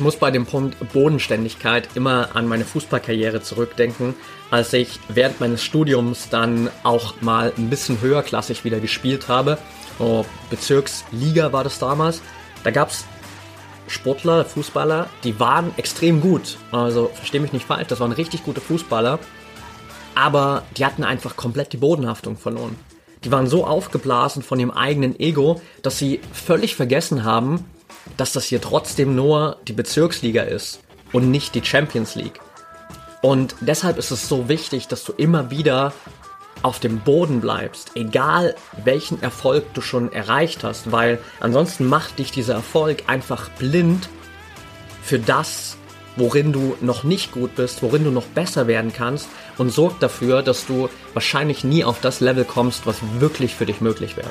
Ich muss bei dem Punkt Bodenständigkeit immer an meine Fußballkarriere zurückdenken, als ich während meines Studiums dann auch mal ein bisschen höherklassig wieder gespielt habe. Oh, Bezirksliga war das damals. Da gab's Sportler, Fußballer, die waren extrem gut. Also verstehe mich nicht falsch, das waren richtig gute Fußballer. Aber die hatten einfach komplett die Bodenhaftung verloren. Die waren so aufgeblasen von ihrem eigenen Ego, dass sie völlig vergessen haben, dass das hier trotzdem nur die Bezirksliga ist und nicht die Champions League. Und deshalb ist es so wichtig, dass du immer wieder auf dem Boden bleibst, egal welchen Erfolg du schon erreicht hast, weil ansonsten macht dich dieser Erfolg einfach blind für das, worin du noch nicht gut bist, worin du noch besser werden kannst und sorgt dafür, dass du wahrscheinlich nie auf das Level kommst, was wirklich für dich möglich wäre.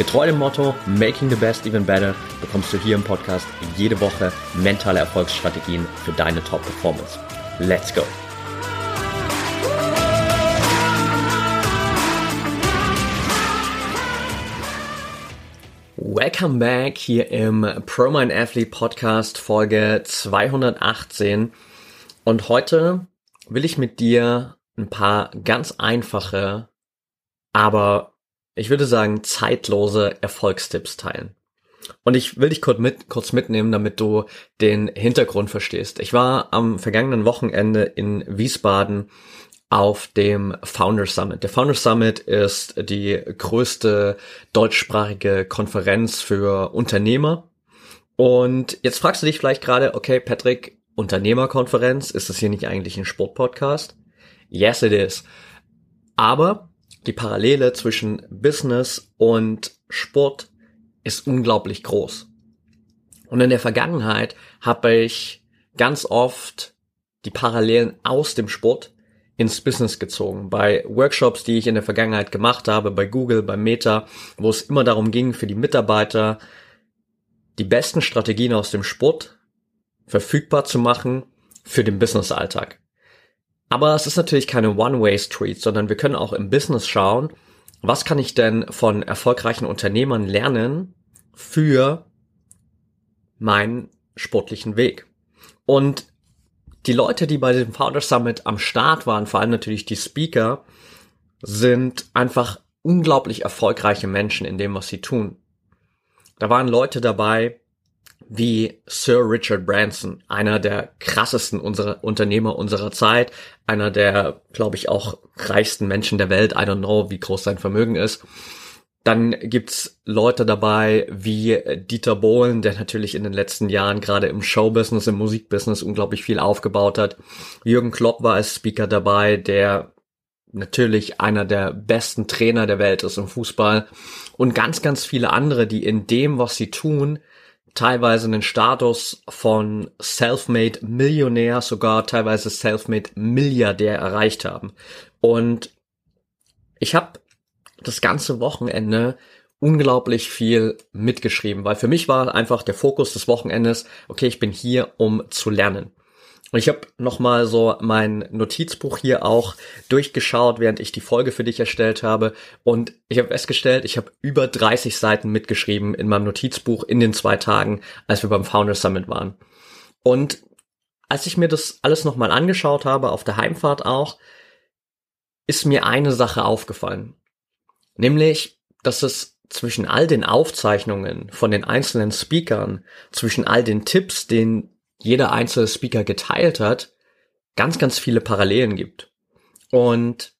Getreu dem Motto Making the Best Even Better bekommst du hier im Podcast jede Woche mentale Erfolgsstrategien für deine Top-Performance. Let's go! Welcome back hier im ProMind Athlete Podcast Folge 218 und heute will ich mit dir ein paar ganz einfache, aber ich würde sagen, zeitlose Erfolgstipps teilen. Und ich will dich kurz, mit, kurz mitnehmen, damit du den Hintergrund verstehst. Ich war am vergangenen Wochenende in Wiesbaden auf dem Founder Summit. Der Founder Summit ist die größte deutschsprachige Konferenz für Unternehmer. Und jetzt fragst du dich vielleicht gerade, okay, Patrick, Unternehmerkonferenz, ist das hier nicht eigentlich ein Sportpodcast? Yes, it is. Aber die Parallele zwischen Business und Sport ist unglaublich groß. Und in der Vergangenheit habe ich ganz oft die Parallelen aus dem Sport ins Business gezogen. Bei Workshops, die ich in der Vergangenheit gemacht habe, bei Google, bei Meta, wo es immer darum ging, für die Mitarbeiter die besten Strategien aus dem Sport verfügbar zu machen für den Business-Alltag. Aber es ist natürlich keine One-Way-Street, sondern wir können auch im Business schauen, was kann ich denn von erfolgreichen Unternehmern lernen für meinen sportlichen Weg. Und die Leute, die bei dem Founder Summit am Start waren, vor allem natürlich die Speaker, sind einfach unglaublich erfolgreiche Menschen in dem, was sie tun. Da waren Leute dabei, wie Sir Richard Branson, einer der krassesten unserer Unternehmer unserer Zeit, einer der, glaube ich, auch reichsten Menschen der Welt. I don't know, wie groß sein Vermögen ist. Dann gibt's Leute dabei wie Dieter Bohlen, der natürlich in den letzten Jahren gerade im Showbusiness, im Musikbusiness unglaublich viel aufgebaut hat. Jürgen Klopp war als Speaker dabei, der natürlich einer der besten Trainer der Welt ist im Fußball und ganz, ganz viele andere, die in dem, was sie tun, teilweise einen Status von Selfmade Millionär, sogar teilweise Selfmade Milliardär erreicht haben. Und ich habe das ganze Wochenende unglaublich viel mitgeschrieben, weil für mich war einfach der Fokus des Wochenendes, okay, ich bin hier, um zu lernen. Ich habe nochmal so mein Notizbuch hier auch durchgeschaut, während ich die Folge für dich erstellt habe. Und ich habe festgestellt, ich habe über 30 Seiten mitgeschrieben in meinem Notizbuch in den zwei Tagen, als wir beim Founder Summit waren. Und als ich mir das alles nochmal angeschaut habe, auf der Heimfahrt auch, ist mir eine Sache aufgefallen. Nämlich, dass es zwischen all den Aufzeichnungen von den einzelnen Speakern, zwischen all den Tipps, den jeder einzelne Speaker geteilt hat, ganz, ganz viele Parallelen gibt. Und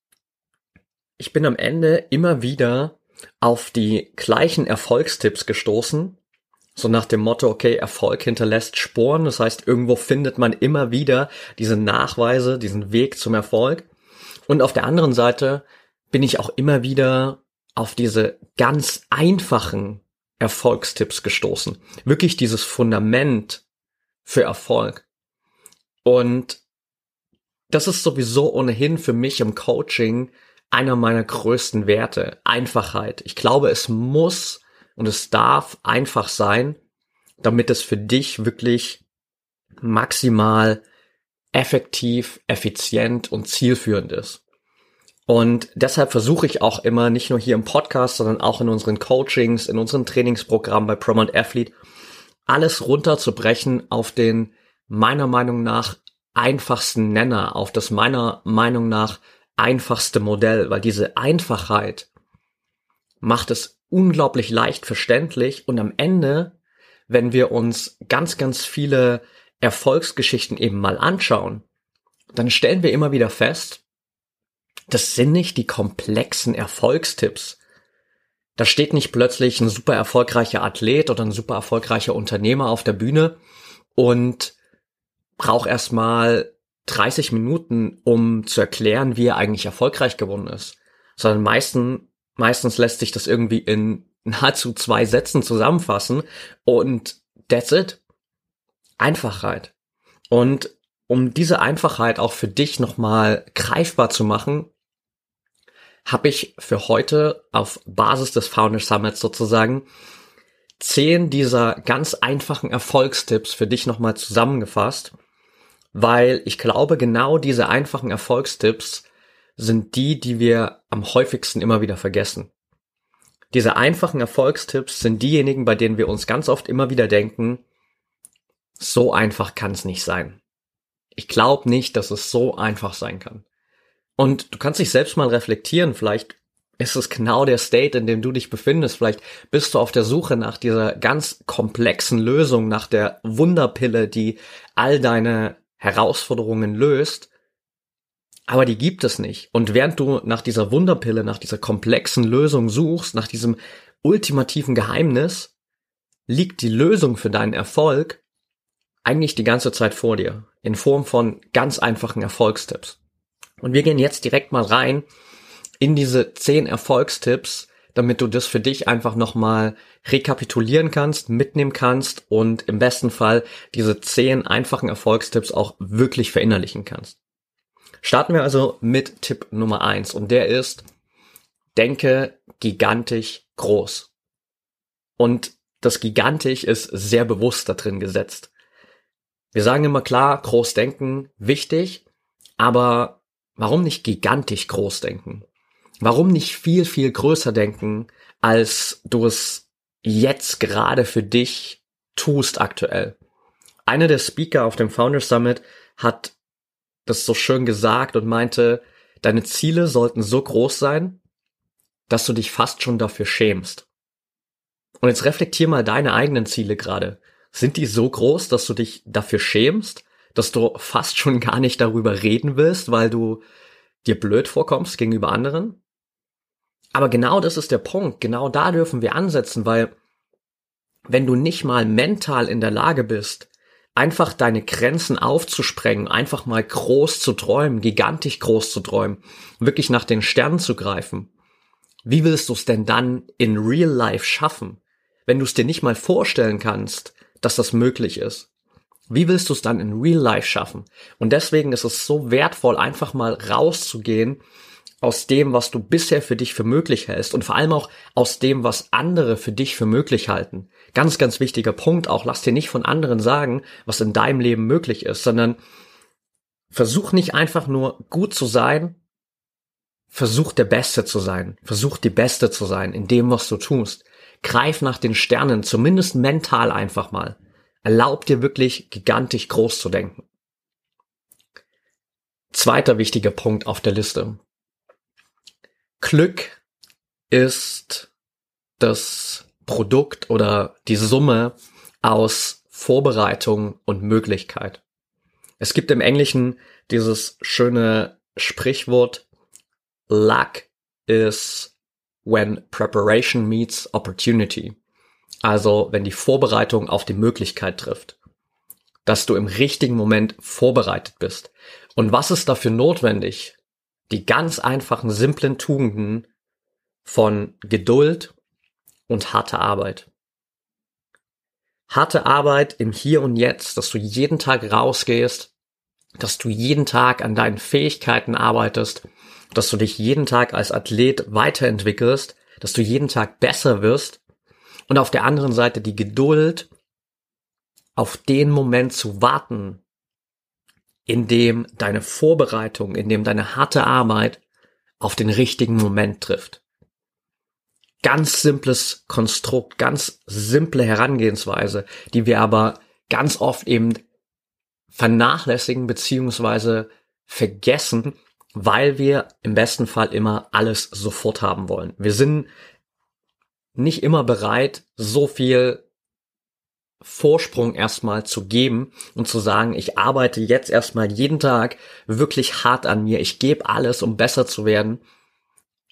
ich bin am Ende immer wieder auf die gleichen Erfolgstipps gestoßen, so nach dem Motto, okay, Erfolg hinterlässt Sporen, das heißt, irgendwo findet man immer wieder diese Nachweise, diesen Weg zum Erfolg. Und auf der anderen Seite bin ich auch immer wieder auf diese ganz einfachen Erfolgstipps gestoßen. Wirklich dieses Fundament für Erfolg. Und das ist sowieso ohnehin für mich im Coaching einer meiner größten Werte. Einfachheit. Ich glaube, es muss und es darf einfach sein, damit es für dich wirklich maximal effektiv, effizient und zielführend ist. Und deshalb versuche ich auch immer, nicht nur hier im Podcast, sondern auch in unseren Coachings, in unseren Trainingsprogrammen bei Promont Athlete, alles runterzubrechen auf den meiner Meinung nach einfachsten Nenner, auf das meiner Meinung nach einfachste Modell, weil diese Einfachheit macht es unglaublich leicht verständlich und am Ende, wenn wir uns ganz, ganz viele Erfolgsgeschichten eben mal anschauen, dann stellen wir immer wieder fest, das sind nicht die komplexen Erfolgstipps. Da steht nicht plötzlich ein super erfolgreicher Athlet oder ein super erfolgreicher Unternehmer auf der Bühne und braucht erstmal 30 Minuten, um zu erklären, wie er eigentlich erfolgreich geworden ist. Sondern meistens, meistens lässt sich das irgendwie in nahezu zwei Sätzen zusammenfassen und that's it. Einfachheit. Und um diese Einfachheit auch für dich nochmal greifbar zu machen, habe ich für heute auf Basis des Founder Summits sozusagen zehn dieser ganz einfachen Erfolgstipps für dich nochmal zusammengefasst, weil ich glaube, genau diese einfachen Erfolgstipps sind die, die wir am häufigsten immer wieder vergessen. Diese einfachen Erfolgstipps sind diejenigen, bei denen wir uns ganz oft immer wieder denken, so einfach kann es nicht sein. Ich glaube nicht, dass es so einfach sein kann. Und du kannst dich selbst mal reflektieren, vielleicht ist es genau der State, in dem du dich befindest. Vielleicht bist du auf der Suche nach dieser ganz komplexen Lösung, nach der Wunderpille, die all deine Herausforderungen löst. Aber die gibt es nicht. Und während du nach dieser Wunderpille, nach dieser komplexen Lösung suchst, nach diesem ultimativen Geheimnis, liegt die Lösung für deinen Erfolg eigentlich die ganze Zeit vor dir. In Form von ganz einfachen Erfolgstipps. Und wir gehen jetzt direkt mal rein in diese zehn Erfolgstipps, damit du das für dich einfach nochmal rekapitulieren kannst, mitnehmen kannst und im besten Fall diese zehn einfachen Erfolgstipps auch wirklich verinnerlichen kannst. Starten wir also mit Tipp Nummer eins und der ist, denke gigantisch groß. Und das gigantisch ist sehr bewusst da drin gesetzt. Wir sagen immer klar, groß denken, wichtig, aber Warum nicht gigantisch groß denken? Warum nicht viel, viel größer denken, als du es jetzt gerade für dich tust aktuell? Einer der Speaker auf dem Founders Summit hat das so schön gesagt und meinte, deine Ziele sollten so groß sein, dass du dich fast schon dafür schämst. Und jetzt reflektier mal deine eigenen Ziele gerade. Sind die so groß, dass du dich dafür schämst? Dass du fast schon gar nicht darüber reden willst, weil du dir blöd vorkommst gegenüber anderen. Aber genau das ist der Punkt. Genau da dürfen wir ansetzen, weil wenn du nicht mal mental in der Lage bist, einfach deine Grenzen aufzusprengen, einfach mal groß zu träumen, gigantisch groß zu träumen, wirklich nach den Sternen zu greifen, wie willst du es denn dann in real life schaffen, wenn du es dir nicht mal vorstellen kannst, dass das möglich ist? Wie willst du es dann in Real Life schaffen? Und deswegen ist es so wertvoll, einfach mal rauszugehen aus dem, was du bisher für dich für möglich hältst und vor allem auch aus dem, was andere für dich für möglich halten. Ganz, ganz wichtiger Punkt auch, lass dir nicht von anderen sagen, was in deinem Leben möglich ist, sondern versuch nicht einfach nur gut zu sein, versuch der Beste zu sein, versuch die Beste zu sein in dem, was du tust. Greif nach den Sternen, zumindest mental einfach mal. Erlaub dir wirklich gigantisch groß zu denken. Zweiter wichtiger Punkt auf der Liste. Glück ist das Produkt oder die Summe aus Vorbereitung und Möglichkeit. Es gibt im Englischen dieses schöne Sprichwort Luck is when preparation meets opportunity. Also wenn die Vorbereitung auf die Möglichkeit trifft, dass du im richtigen Moment vorbereitet bist. Und was ist dafür notwendig? Die ganz einfachen, simplen Tugenden von Geduld und harte Arbeit. Harte Arbeit im Hier und Jetzt, dass du jeden Tag rausgehst, dass du jeden Tag an deinen Fähigkeiten arbeitest, dass du dich jeden Tag als Athlet weiterentwickelst, dass du jeden Tag besser wirst und auf der anderen Seite die Geduld, auf den Moment zu warten, in dem deine Vorbereitung, in dem deine harte Arbeit auf den richtigen Moment trifft. Ganz simples Konstrukt, ganz simple Herangehensweise, die wir aber ganz oft eben vernachlässigen beziehungsweise vergessen, weil wir im besten Fall immer alles sofort haben wollen. Wir sind nicht immer bereit, so viel Vorsprung erstmal zu geben und zu sagen, ich arbeite jetzt erstmal jeden Tag wirklich hart an mir, ich gebe alles, um besser zu werden.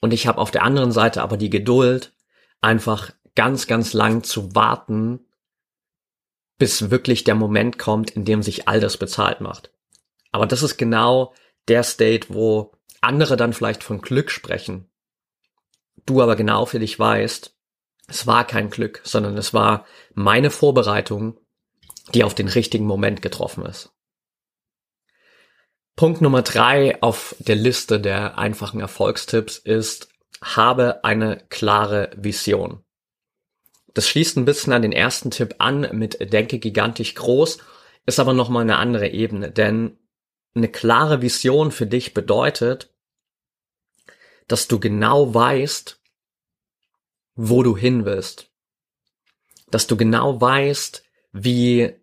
Und ich habe auf der anderen Seite aber die Geduld, einfach ganz, ganz lang zu warten, bis wirklich der Moment kommt, in dem sich all das bezahlt macht. Aber das ist genau der State, wo andere dann vielleicht von Glück sprechen. Du aber genau für dich weißt, es war kein Glück, sondern es war meine Vorbereitung, die auf den richtigen Moment getroffen ist. Punkt Nummer drei auf der Liste der einfachen Erfolgstipps ist, habe eine klare Vision. Das schließt ein bisschen an den ersten Tipp an mit Denke gigantisch groß, ist aber nochmal eine andere Ebene, denn eine klare Vision für dich bedeutet, dass du genau weißt, wo du hin willst. Dass du genau weißt, wie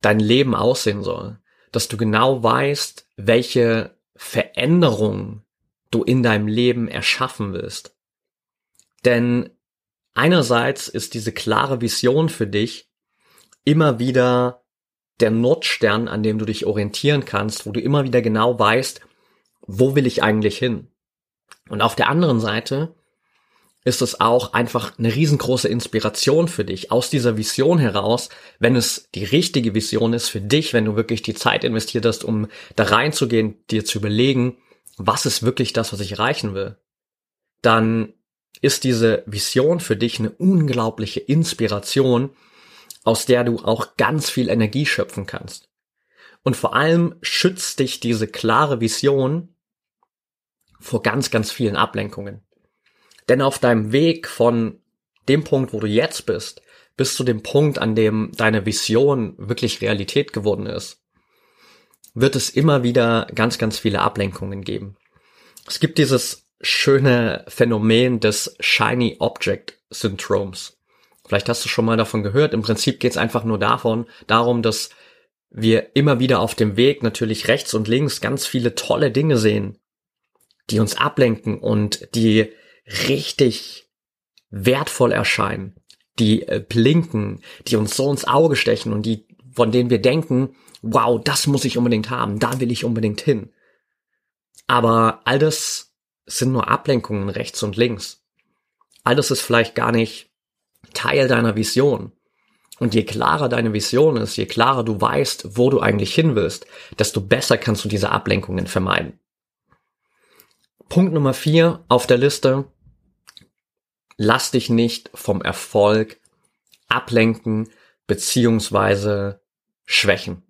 dein Leben aussehen soll. Dass du genau weißt, welche Veränderungen du in deinem Leben erschaffen willst. Denn einerseits ist diese klare Vision für dich immer wieder der Nordstern, an dem du dich orientieren kannst, wo du immer wieder genau weißt, wo will ich eigentlich hin? Und auf der anderen Seite ist es auch einfach eine riesengroße Inspiration für dich aus dieser Vision heraus, wenn es die richtige Vision ist für dich, wenn du wirklich die Zeit investiert hast, um da reinzugehen, dir zu überlegen, was ist wirklich das, was ich erreichen will, dann ist diese Vision für dich eine unglaubliche Inspiration, aus der du auch ganz viel Energie schöpfen kannst. Und vor allem schützt dich diese klare Vision vor ganz, ganz vielen Ablenkungen. Denn auf deinem Weg von dem Punkt, wo du jetzt bist, bis zu dem Punkt, an dem deine Vision wirklich Realität geworden ist, wird es immer wieder ganz, ganz viele Ablenkungen geben. Es gibt dieses schöne Phänomen des Shiny Object Syndroms. Vielleicht hast du schon mal davon gehört. Im Prinzip geht es einfach nur davon, darum, dass wir immer wieder auf dem Weg natürlich rechts und links ganz viele tolle Dinge sehen, die uns ablenken und die richtig wertvoll erscheinen, die äh, blinken, die uns so ins Auge stechen und die, von denen wir denken, wow, das muss ich unbedingt haben, da will ich unbedingt hin. Aber all das sind nur Ablenkungen rechts und links. All das ist vielleicht gar nicht Teil deiner Vision. Und je klarer deine Vision ist, je klarer du weißt, wo du eigentlich hin willst, desto besser kannst du diese Ablenkungen vermeiden. Punkt Nummer vier auf der Liste lass dich nicht vom Erfolg ablenken beziehungsweise schwächen.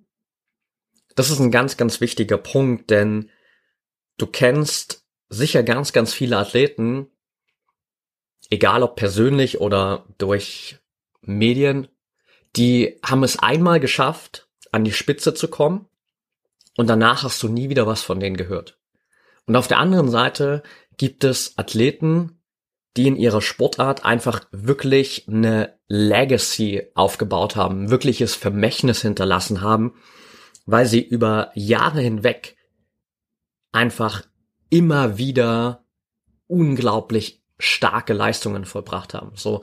Das ist ein ganz, ganz wichtiger Punkt, denn du kennst sicher ganz, ganz viele Athleten, egal ob persönlich oder durch Medien, die haben es einmal geschafft, an die Spitze zu kommen und danach hast du nie wieder was von denen gehört. Und auf der anderen Seite gibt es Athleten, die in ihrer Sportart einfach wirklich eine Legacy aufgebaut haben, wirkliches Vermächtnis hinterlassen haben, weil sie über Jahre hinweg einfach immer wieder unglaublich starke Leistungen vollbracht haben. So,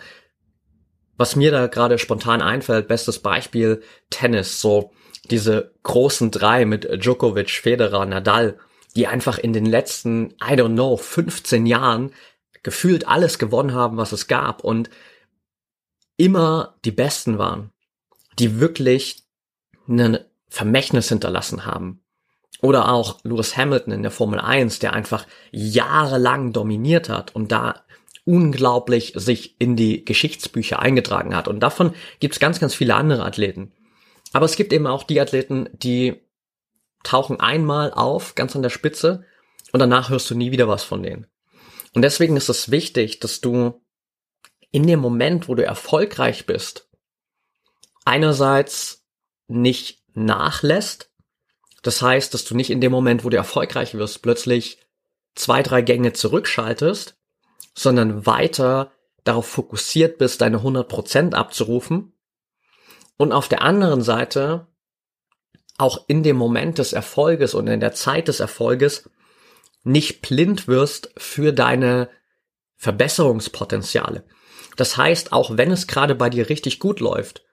was mir da gerade spontan einfällt, bestes Beispiel Tennis, so diese großen drei mit Djokovic, Federer, Nadal, die einfach in den letzten, I don't know, 15 Jahren gefühlt alles gewonnen haben, was es gab und immer die Besten waren, die wirklich ein Vermächtnis hinterlassen haben. Oder auch Lewis Hamilton in der Formel 1, der einfach jahrelang dominiert hat und da unglaublich sich in die Geschichtsbücher eingetragen hat. Und davon gibt es ganz, ganz viele andere Athleten. Aber es gibt eben auch die Athleten, die tauchen einmal auf, ganz an der Spitze, und danach hörst du nie wieder was von denen. Und deswegen ist es wichtig, dass du in dem Moment, wo du erfolgreich bist, einerseits nicht nachlässt. Das heißt, dass du nicht in dem Moment, wo du erfolgreich wirst, plötzlich zwei, drei Gänge zurückschaltest, sondern weiter darauf fokussiert bist, deine 100% abzurufen. Und auf der anderen Seite auch in dem Moment des Erfolges und in der Zeit des Erfolges nicht blind wirst für deine Verbesserungspotenziale. Das heißt, auch wenn es gerade bei dir richtig gut läuft,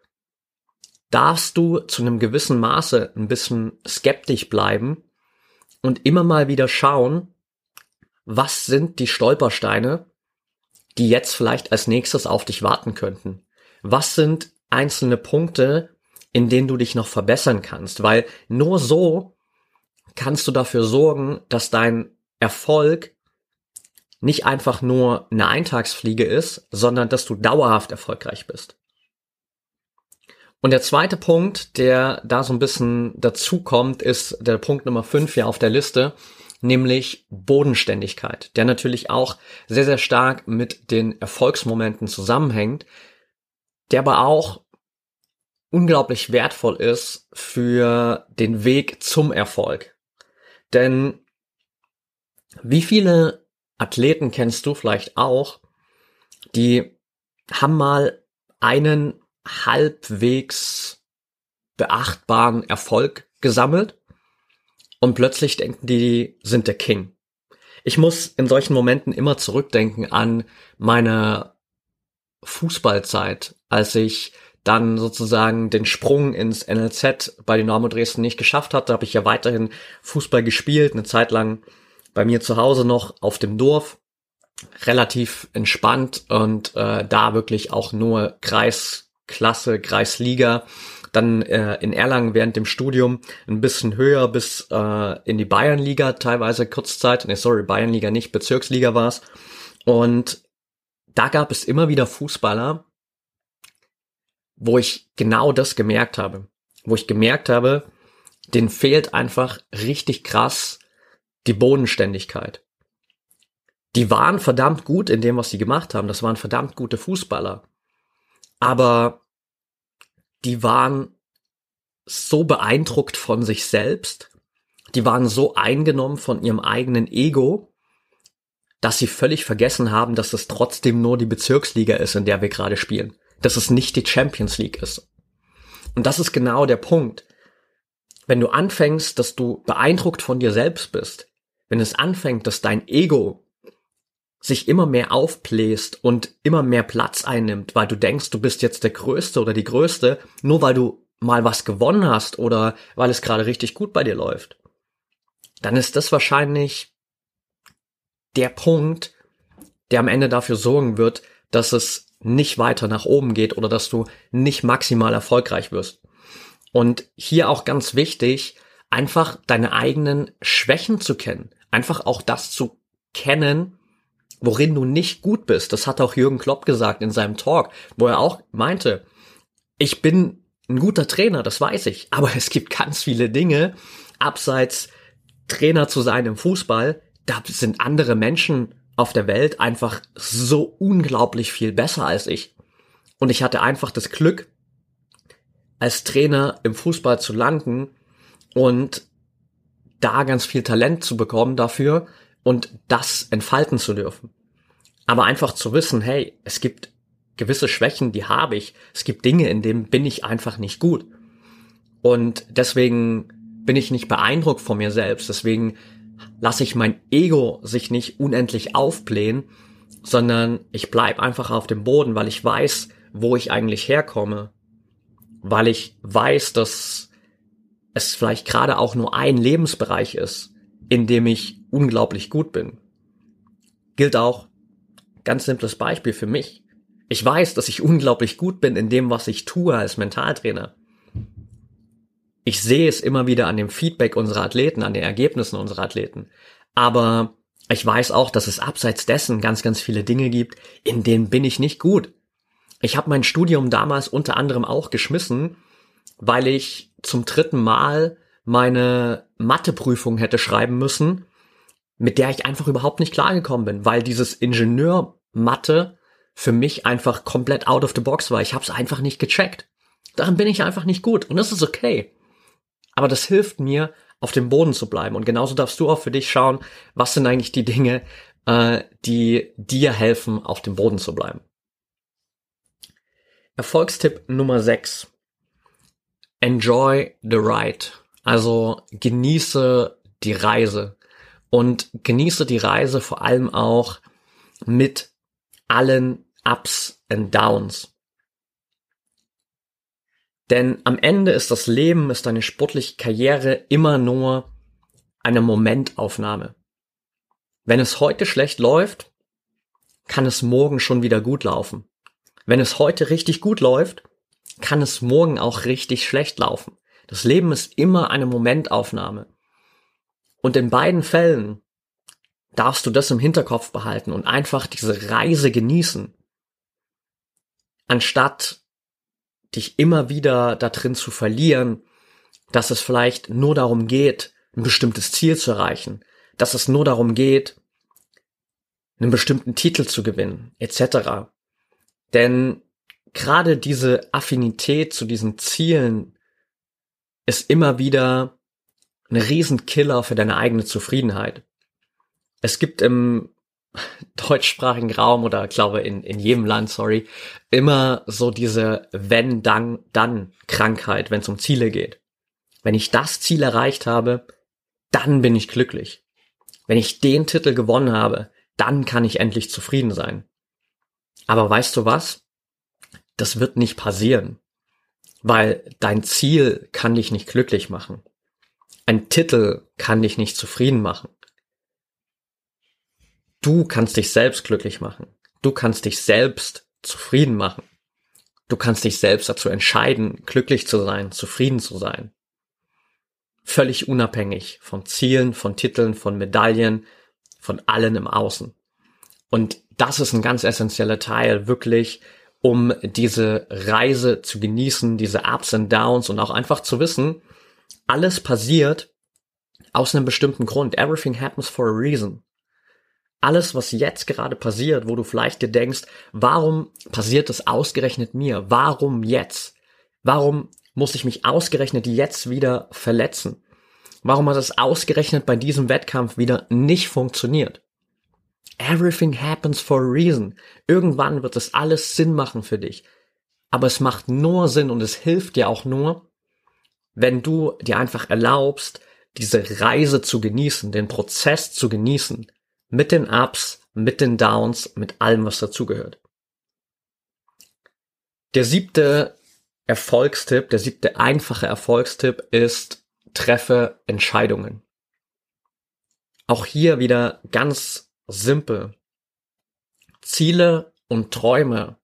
darfst du zu einem gewissen Maße ein bisschen skeptisch bleiben und immer mal wieder schauen, was sind die Stolpersteine, die jetzt vielleicht als nächstes auf dich warten könnten? Was sind einzelne Punkte, in denen du dich noch verbessern kannst? Weil nur so kannst du dafür sorgen, dass dein Erfolg nicht einfach nur eine Eintagsfliege ist, sondern dass du dauerhaft erfolgreich bist. Und der zweite Punkt, der da so ein bisschen dazu kommt, ist der Punkt Nummer 5 hier auf der Liste, nämlich Bodenständigkeit, der natürlich auch sehr, sehr stark mit den Erfolgsmomenten zusammenhängt, der aber auch unglaublich wertvoll ist für den Weg zum Erfolg. Denn wie viele Athleten kennst du vielleicht auch, die haben mal einen halbwegs beachtbaren Erfolg gesammelt und plötzlich denken die, sind der King. Ich muss in solchen Momenten immer zurückdenken an meine Fußballzeit, als ich dann sozusagen den Sprung ins NLZ bei Dynamo Dresden nicht geschafft hatte, habe ich ja weiterhin Fußball gespielt, eine Zeit lang bei mir zu Hause noch auf dem Dorf, relativ entspannt und äh, da wirklich auch nur Kreisklasse, Kreisliga dann äh, in Erlangen während dem Studium ein bisschen höher bis äh, in die Bayernliga teilweise kurzzeit. Nee, sorry, Bayernliga nicht, Bezirksliga war's. Und da gab es immer wieder Fußballer, wo ich genau das gemerkt habe. Wo ich gemerkt habe, denen fehlt einfach richtig krass die Bodenständigkeit. Die waren verdammt gut in dem, was sie gemacht haben. Das waren verdammt gute Fußballer. Aber die waren so beeindruckt von sich selbst, die waren so eingenommen von ihrem eigenen Ego, dass sie völlig vergessen haben, dass es trotzdem nur die Bezirksliga ist, in der wir gerade spielen. Dass es nicht die Champions League ist. Und das ist genau der Punkt. Wenn du anfängst, dass du beeindruckt von dir selbst bist, wenn es anfängt, dass dein Ego sich immer mehr aufbläst und immer mehr Platz einnimmt, weil du denkst, du bist jetzt der Größte oder die Größte, nur weil du mal was gewonnen hast oder weil es gerade richtig gut bei dir läuft, dann ist das wahrscheinlich der Punkt, der am Ende dafür sorgen wird, dass es nicht weiter nach oben geht oder dass du nicht maximal erfolgreich wirst. Und hier auch ganz wichtig, einfach deine eigenen Schwächen zu kennen. Einfach auch das zu kennen, worin du nicht gut bist. Das hat auch Jürgen Klopp gesagt in seinem Talk, wo er auch meinte, ich bin ein guter Trainer, das weiß ich, aber es gibt ganz viele Dinge, abseits Trainer zu sein im Fußball, da sind andere Menschen auf der Welt einfach so unglaublich viel besser als ich. Und ich hatte einfach das Glück, als Trainer im Fußball zu landen und da ganz viel Talent zu bekommen dafür und das entfalten zu dürfen. Aber einfach zu wissen, hey, es gibt gewisse Schwächen, die habe ich. Es gibt Dinge, in denen bin ich einfach nicht gut. Und deswegen bin ich nicht beeindruckt von mir selbst. Deswegen lasse ich mein Ego sich nicht unendlich aufblähen, sondern ich bleib einfach auf dem Boden, weil ich weiß, wo ich eigentlich herkomme. Weil ich weiß, dass es vielleicht gerade auch nur ein Lebensbereich ist, in dem ich unglaublich gut bin. Gilt auch, ganz simples Beispiel für mich. Ich weiß, dass ich unglaublich gut bin in dem, was ich tue als Mentaltrainer. Ich sehe es immer wieder an dem Feedback unserer Athleten, an den Ergebnissen unserer Athleten. Aber Ich weiß auch, dass es abseits dessen ganz, ganz viele Dinge gibt, in denen bin ich nicht gut. Ich habe mein Studium damals unter anderem auch geschmissen, weil ich zum dritten Mal meine Matheprüfung hätte schreiben müssen, mit der ich einfach überhaupt nicht klargekommen bin, weil dieses Ingenieur-Mathe für mich einfach komplett out of the box war. Ich habe es einfach nicht gecheckt. Daran bin ich einfach nicht gut und das ist okay. Aber das hilft mir, auf dem Boden zu bleiben. Und genauso darfst du auch für dich schauen, was sind eigentlich die Dinge, äh, die dir helfen, auf dem Boden zu bleiben. Erfolgstipp Nummer 6. Enjoy the ride. Also genieße die Reise. Und genieße die Reise vor allem auch mit allen Ups and Downs. Denn am Ende ist das Leben, ist deine sportliche Karriere immer nur eine Momentaufnahme. Wenn es heute schlecht läuft, kann es morgen schon wieder gut laufen. Wenn es heute richtig gut läuft, kann es morgen auch richtig schlecht laufen. Das Leben ist immer eine Momentaufnahme. Und in beiden Fällen darfst du das im Hinterkopf behalten und einfach diese Reise genießen, anstatt dich immer wieder da drin zu verlieren, dass es vielleicht nur darum geht, ein bestimmtes Ziel zu erreichen, dass es nur darum geht, einen bestimmten Titel zu gewinnen, etc. Denn gerade diese Affinität zu diesen Zielen ist immer wieder ein Riesenkiller für deine eigene Zufriedenheit. Es gibt im deutschsprachigen Raum oder glaube in, in jedem Land, sorry, immer so diese wenn dann dann Krankheit, wenn es um Ziele geht. Wenn ich das Ziel erreicht habe, dann bin ich glücklich. Wenn ich den Titel gewonnen habe, dann kann ich endlich zufrieden sein. Aber weißt du was? Das wird nicht passieren, weil dein Ziel kann dich nicht glücklich machen. Ein Titel kann dich nicht zufrieden machen. Du kannst dich selbst glücklich machen. Du kannst dich selbst zufrieden machen. Du kannst dich selbst dazu entscheiden, glücklich zu sein, zufrieden zu sein. Völlig unabhängig von Zielen, von Titeln, von Medaillen, von allen im Außen. Und das ist ein ganz essentieller Teil, wirklich, um diese Reise zu genießen, diese Ups and Downs und auch einfach zu wissen, alles passiert aus einem bestimmten Grund. Everything happens for a reason alles, was jetzt gerade passiert, wo du vielleicht dir denkst, warum passiert das ausgerechnet mir? Warum jetzt? Warum muss ich mich ausgerechnet jetzt wieder verletzen? Warum hat es ausgerechnet bei diesem Wettkampf wieder nicht funktioniert? Everything happens for a reason. Irgendwann wird das alles Sinn machen für dich. Aber es macht nur Sinn und es hilft dir auch nur, wenn du dir einfach erlaubst, diese Reise zu genießen, den Prozess zu genießen, mit den Ups, mit den Downs, mit allem, was dazugehört. Der siebte Erfolgstipp, der siebte einfache Erfolgstipp ist, treffe Entscheidungen. Auch hier wieder ganz simpel. Ziele und Träume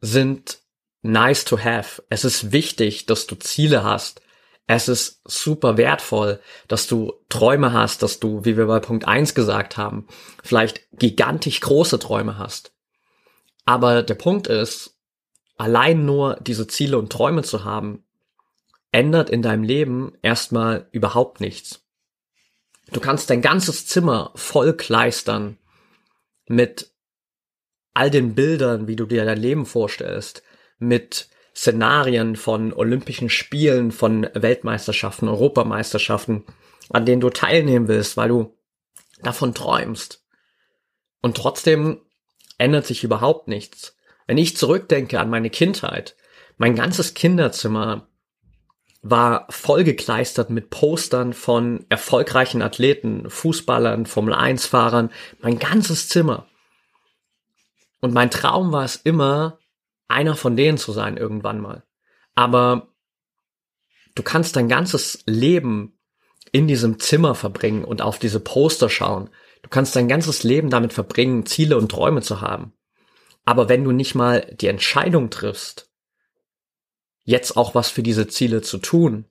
sind nice to have. Es ist wichtig, dass du Ziele hast. Es ist super wertvoll, dass du Träume hast, dass du, wie wir bei Punkt eins gesagt haben, vielleicht gigantisch große Träume hast. Aber der Punkt ist, allein nur diese Ziele und Träume zu haben, ändert in deinem Leben erstmal überhaupt nichts. Du kannst dein ganzes Zimmer voll kleistern mit all den Bildern, wie du dir dein Leben vorstellst, mit Szenarien von Olympischen Spielen, von Weltmeisterschaften, Europameisterschaften, an denen du teilnehmen willst, weil du davon träumst. Und trotzdem ändert sich überhaupt nichts. Wenn ich zurückdenke an meine Kindheit, mein ganzes Kinderzimmer war vollgekleistert mit Postern von erfolgreichen Athleten, Fußballern, Formel 1 Fahrern, mein ganzes Zimmer. Und mein Traum war es immer, einer von denen zu sein irgendwann mal. Aber du kannst dein ganzes Leben in diesem Zimmer verbringen und auf diese Poster schauen. Du kannst dein ganzes Leben damit verbringen, Ziele und Träume zu haben. Aber wenn du nicht mal die Entscheidung triffst, jetzt auch was für diese Ziele zu tun,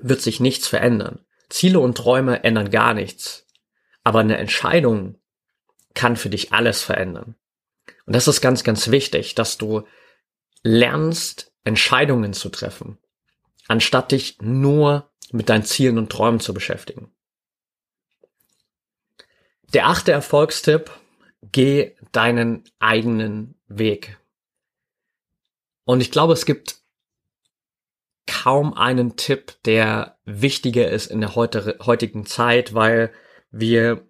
wird sich nichts verändern. Ziele und Träume ändern gar nichts. Aber eine Entscheidung kann für dich alles verändern. Und das ist ganz, ganz wichtig, dass du lernst, Entscheidungen zu treffen, anstatt dich nur mit deinen Zielen und Träumen zu beschäftigen. Der achte Erfolgstipp, geh deinen eigenen Weg. Und ich glaube, es gibt kaum einen Tipp, der wichtiger ist in der heutigen Zeit, weil wir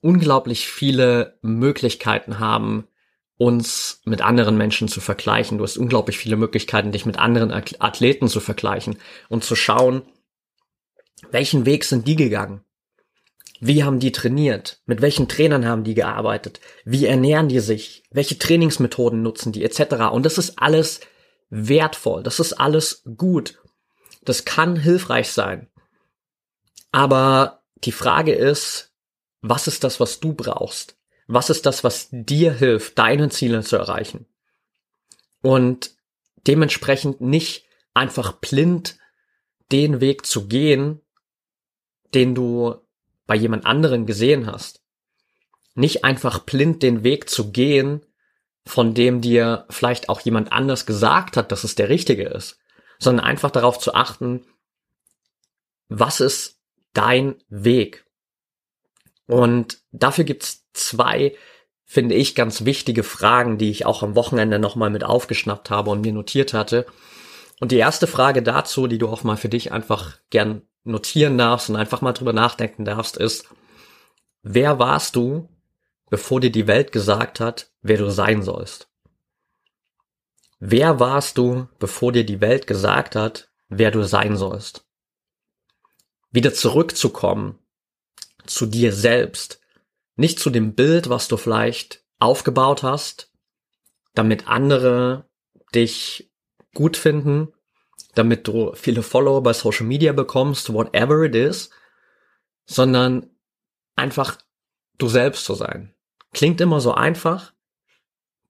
unglaublich viele Möglichkeiten haben, uns mit anderen Menschen zu vergleichen. Du hast unglaublich viele Möglichkeiten, dich mit anderen Athleten zu vergleichen und zu schauen, welchen Weg sind die gegangen? Wie haben die trainiert? Mit welchen Trainern haben die gearbeitet? Wie ernähren die sich? Welche Trainingsmethoden nutzen die? Etc. Und das ist alles wertvoll. Das ist alles gut. Das kann hilfreich sein. Aber die Frage ist, was ist das, was du brauchst? Was ist das, was dir hilft, deine Ziele zu erreichen? Und dementsprechend nicht einfach blind den Weg zu gehen, den du bei jemand anderen gesehen hast. Nicht einfach blind den Weg zu gehen, von dem dir vielleicht auch jemand anders gesagt hat, dass es der richtige ist, sondern einfach darauf zu achten, was ist dein Weg? Und dafür gibt's zwei, finde ich, ganz wichtige Fragen, die ich auch am Wochenende nochmal mit aufgeschnappt habe und mir notiert hatte. Und die erste Frage dazu, die du auch mal für dich einfach gern notieren darfst und einfach mal drüber nachdenken darfst, ist, wer warst du, bevor dir die Welt gesagt hat, wer du sein sollst? Wer warst du, bevor dir die Welt gesagt hat, wer du sein sollst? Wieder zurückzukommen zu dir selbst, nicht zu dem Bild, was du vielleicht aufgebaut hast, damit andere dich gut finden, damit du viele Follower bei Social Media bekommst, whatever it is, sondern einfach du selbst zu sein. Klingt immer so einfach,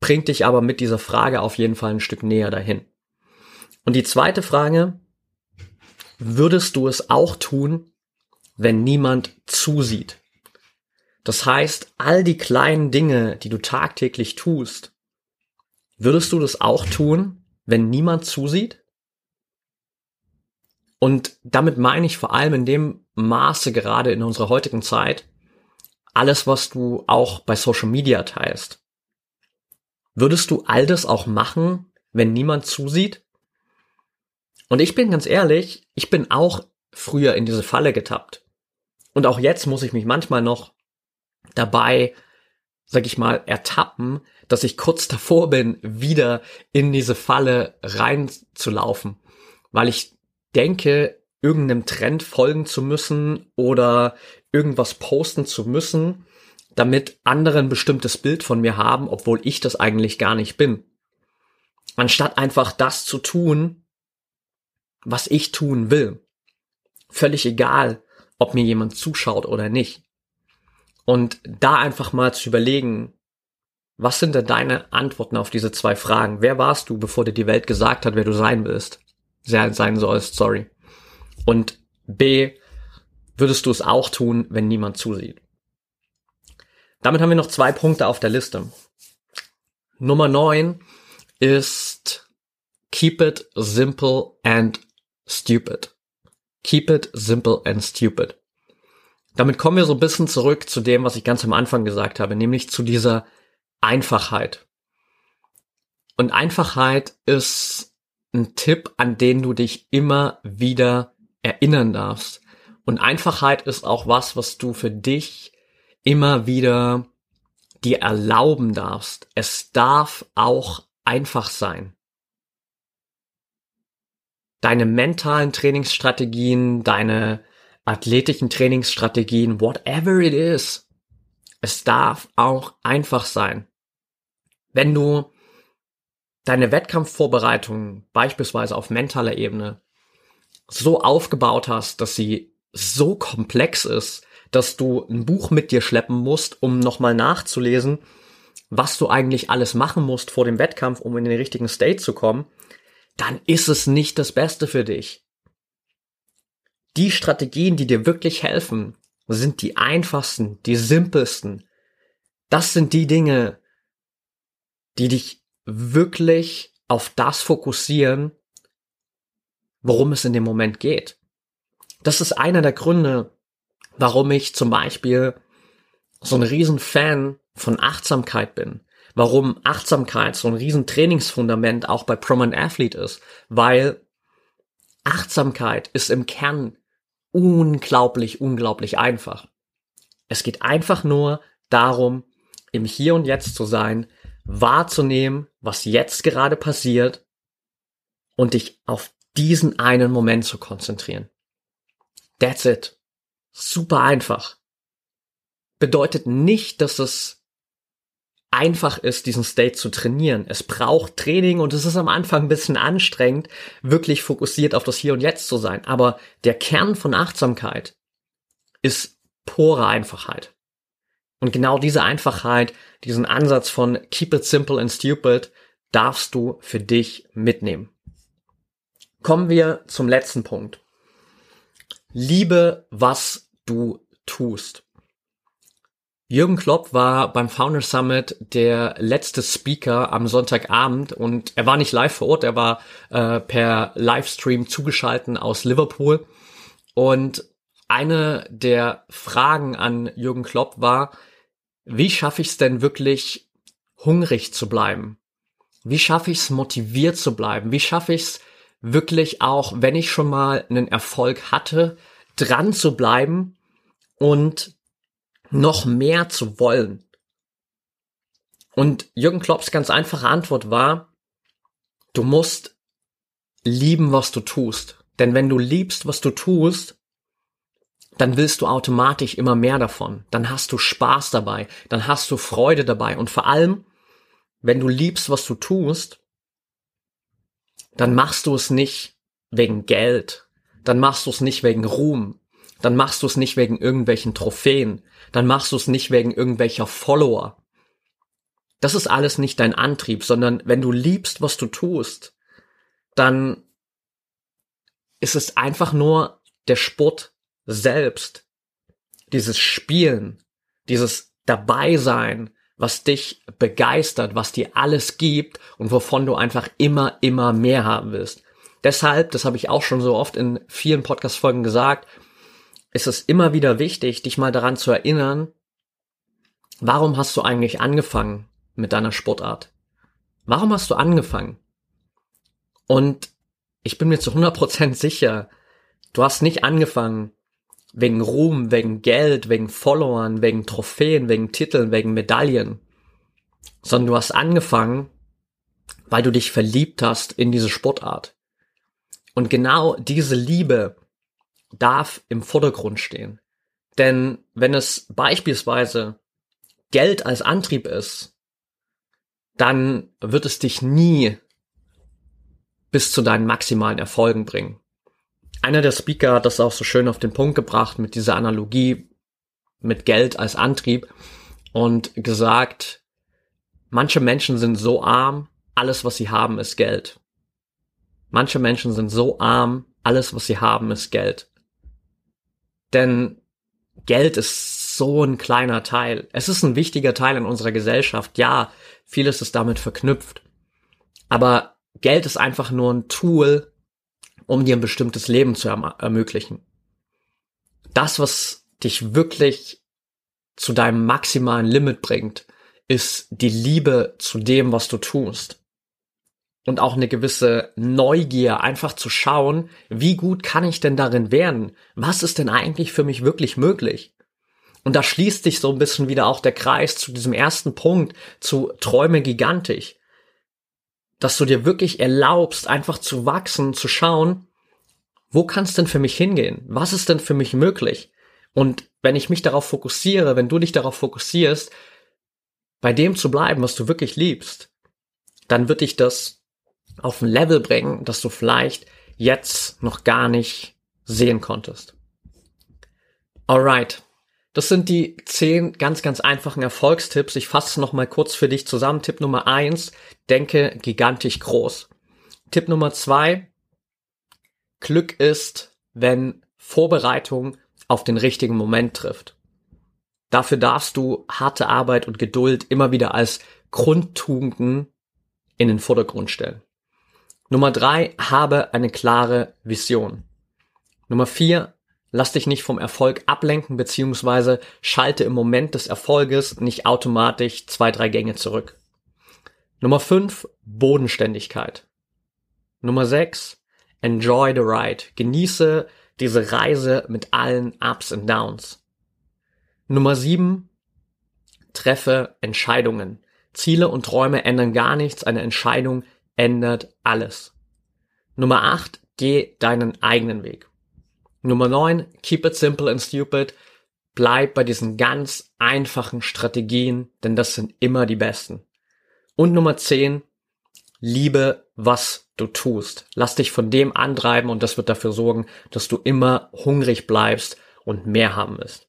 bringt dich aber mit dieser Frage auf jeden Fall ein Stück näher dahin. Und die zweite Frage, würdest du es auch tun, wenn niemand zusieht? Das heißt, all die kleinen Dinge, die du tagtäglich tust, würdest du das auch tun, wenn niemand zusieht? Und damit meine ich vor allem in dem Maße gerade in unserer heutigen Zeit alles, was du auch bei Social Media teilst. Würdest du all das auch machen, wenn niemand zusieht? Und ich bin ganz ehrlich, ich bin auch früher in diese Falle getappt. Und auch jetzt muss ich mich manchmal noch dabei, sag ich mal, ertappen, dass ich kurz davor bin, wieder in diese Falle reinzulaufen, weil ich denke, irgendeinem Trend folgen zu müssen oder irgendwas posten zu müssen, damit andere ein bestimmtes Bild von mir haben, obwohl ich das eigentlich gar nicht bin. Anstatt einfach das zu tun, was ich tun will. Völlig egal, ob mir jemand zuschaut oder nicht. Und da einfach mal zu überlegen, was sind denn deine Antworten auf diese zwei Fragen? Wer warst du, bevor dir die Welt gesagt hat, wer du sein willst? sein sollst, sorry. Und B, würdest du es auch tun, wenn niemand zusieht? Damit haben wir noch zwei Punkte auf der Liste. Nummer neun ist Keep it simple and stupid. Keep it simple and stupid. Damit kommen wir so ein bisschen zurück zu dem, was ich ganz am Anfang gesagt habe, nämlich zu dieser Einfachheit. Und Einfachheit ist ein Tipp, an den du dich immer wieder erinnern darfst. Und Einfachheit ist auch was, was du für dich immer wieder dir erlauben darfst. Es darf auch einfach sein. Deine mentalen Trainingsstrategien, deine athletischen Trainingsstrategien, whatever it is, es darf auch einfach sein. Wenn du deine Wettkampfvorbereitung beispielsweise auf mentaler Ebene so aufgebaut hast, dass sie so komplex ist, dass du ein Buch mit dir schleppen musst, um nochmal nachzulesen, was du eigentlich alles machen musst vor dem Wettkampf, um in den richtigen State zu kommen, dann ist es nicht das Beste für dich. Die Strategien, die dir wirklich helfen, sind die einfachsten, die simpelsten. Das sind die Dinge, die dich wirklich auf das fokussieren, worum es in dem Moment geht. Das ist einer der Gründe, warum ich zum Beispiel so ein riesen Fan von Achtsamkeit bin. Warum Achtsamkeit so ein riesen Trainingsfundament auch bei Prominent Athlete ist. Weil Achtsamkeit ist im Kern unglaublich, unglaublich einfach. Es geht einfach nur darum, im Hier und Jetzt zu sein, wahrzunehmen, was jetzt gerade passiert und dich auf diesen einen Moment zu konzentrieren. That's it. Super einfach. Bedeutet nicht, dass es einfach ist, diesen State zu trainieren. Es braucht Training und es ist am Anfang ein bisschen anstrengend, wirklich fokussiert auf das Hier und Jetzt zu sein. Aber der Kern von Achtsamkeit ist pure Einfachheit. Und genau diese Einfachheit, diesen Ansatz von keep it simple and stupid, darfst du für dich mitnehmen. Kommen wir zum letzten Punkt. Liebe, was du tust. Jürgen Klopp war beim Founder Summit der letzte Speaker am Sonntagabend und er war nicht live vor Ort, er war äh, per Livestream zugeschalten aus Liverpool. Und eine der Fragen an Jürgen Klopp war, wie schaffe ich es denn wirklich hungrig zu bleiben? Wie schaffe ich es motiviert zu bleiben? Wie schaffe ich es wirklich auch, wenn ich schon mal einen Erfolg hatte, dran zu bleiben und noch mehr zu wollen. Und Jürgen Klopps ganz einfache Antwort war, du musst lieben, was du tust. Denn wenn du liebst, was du tust, dann willst du automatisch immer mehr davon. Dann hast du Spaß dabei, dann hast du Freude dabei. Und vor allem, wenn du liebst, was du tust, dann machst du es nicht wegen Geld, dann machst du es nicht wegen Ruhm, dann machst du es nicht wegen irgendwelchen Trophäen, dann machst du es nicht wegen irgendwelcher Follower. Das ist alles nicht dein Antrieb, sondern wenn du liebst, was du tust, dann ist es einfach nur der Sport selbst. Dieses Spielen, dieses Dabeisein, was dich begeistert, was dir alles gibt und wovon du einfach immer, immer mehr haben willst. Deshalb, das habe ich auch schon so oft in vielen Podcast-Folgen gesagt, ist es immer wieder wichtig, dich mal daran zu erinnern, warum hast du eigentlich angefangen mit deiner Sportart? Warum hast du angefangen? Und ich bin mir zu 100% sicher, du hast nicht angefangen wegen Ruhm, wegen Geld, wegen Followern, wegen Trophäen, wegen Titeln, wegen Medaillen, sondern du hast angefangen, weil du dich verliebt hast in diese Sportart. Und genau diese Liebe darf im Vordergrund stehen. Denn wenn es beispielsweise Geld als Antrieb ist, dann wird es dich nie bis zu deinen maximalen Erfolgen bringen. Einer der Speaker hat das auch so schön auf den Punkt gebracht mit dieser Analogie mit Geld als Antrieb und gesagt, manche Menschen sind so arm, alles was sie haben ist Geld. Manche Menschen sind so arm, alles was sie haben ist Geld. Denn Geld ist so ein kleiner Teil. Es ist ein wichtiger Teil in unserer Gesellschaft. Ja, vieles ist damit verknüpft. Aber Geld ist einfach nur ein Tool, um dir ein bestimmtes Leben zu erm ermöglichen. Das, was dich wirklich zu deinem maximalen Limit bringt, ist die Liebe zu dem, was du tust und auch eine gewisse Neugier, einfach zu schauen, wie gut kann ich denn darin werden? Was ist denn eigentlich für mich wirklich möglich? Und da schließt sich so ein bisschen wieder auch der Kreis zu diesem ersten Punkt, zu Träume gigantisch. Dass du dir wirklich erlaubst, einfach zu wachsen, zu schauen, wo kann es denn für mich hingehen? Was ist denn für mich möglich? Und wenn ich mich darauf fokussiere, wenn du dich darauf fokussierst, bei dem zu bleiben, was du wirklich liebst, dann wird dich das auf ein Level bringen, das du vielleicht jetzt noch gar nicht sehen konntest. Alright. Das sind die zehn ganz, ganz einfachen Erfolgstipps. Ich fasse noch mal kurz für dich zusammen. Tipp Nummer eins: denke gigantisch groß. Tipp Nummer zwei: Glück ist, wenn Vorbereitung auf den richtigen Moment trifft. Dafür darfst du harte Arbeit und Geduld immer wieder als Grundtugenden in den Vordergrund stellen. Nummer drei, habe eine klare Vision. Nummer vier, lass dich nicht vom Erfolg ablenken, beziehungsweise schalte im Moment des Erfolges nicht automatisch zwei, drei Gänge zurück. Nummer fünf, Bodenständigkeit. Nummer sechs, enjoy the ride. Genieße diese Reise mit allen Ups und Downs. Nummer sieben, treffe Entscheidungen. Ziele und Träume ändern gar nichts, eine Entscheidung ändert alles. Nummer acht, geh deinen eigenen Weg. Nummer neun, keep it simple and stupid. Bleib bei diesen ganz einfachen Strategien, denn das sind immer die besten. Und Nummer zehn, liebe, was du tust. Lass dich von dem antreiben und das wird dafür sorgen, dass du immer hungrig bleibst und mehr haben wirst.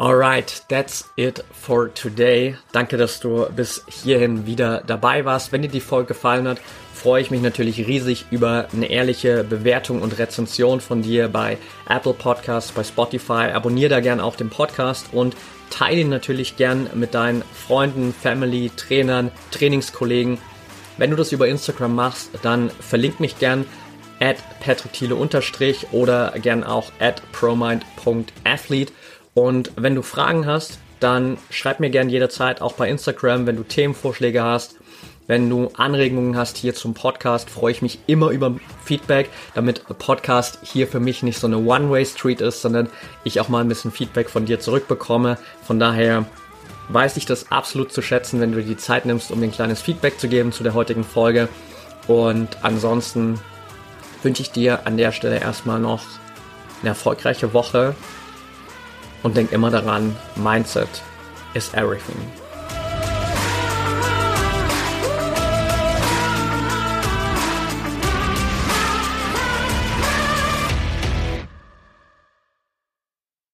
Alright, that's it for today. Danke, dass du bis hierhin wieder dabei warst. Wenn dir die Folge gefallen hat, freue ich mich natürlich riesig über eine ehrliche Bewertung und Rezension von dir bei Apple Podcasts, bei Spotify. Abonniere da gern auch den Podcast und teile ihn natürlich gern mit deinen Freunden, Family, Trainern, Trainingskollegen. Wenn du das über Instagram machst, dann verlink mich gern at patrickthiele oder gern auch at promind.athlete und wenn du Fragen hast, dann schreib mir gerne jederzeit auch bei Instagram, wenn du Themenvorschläge hast. Wenn du Anregungen hast hier zum Podcast, freue ich mich immer über Feedback, damit Podcast hier für mich nicht so eine One-Way-Street ist, sondern ich auch mal ein bisschen Feedback von dir zurückbekomme. Von daher weiß ich das absolut zu schätzen, wenn du dir die Zeit nimmst, um mir ein kleines Feedback zu geben zu der heutigen Folge. Und ansonsten wünsche ich dir an der Stelle erstmal noch eine erfolgreiche Woche und denk immer daran, Mindset is everything.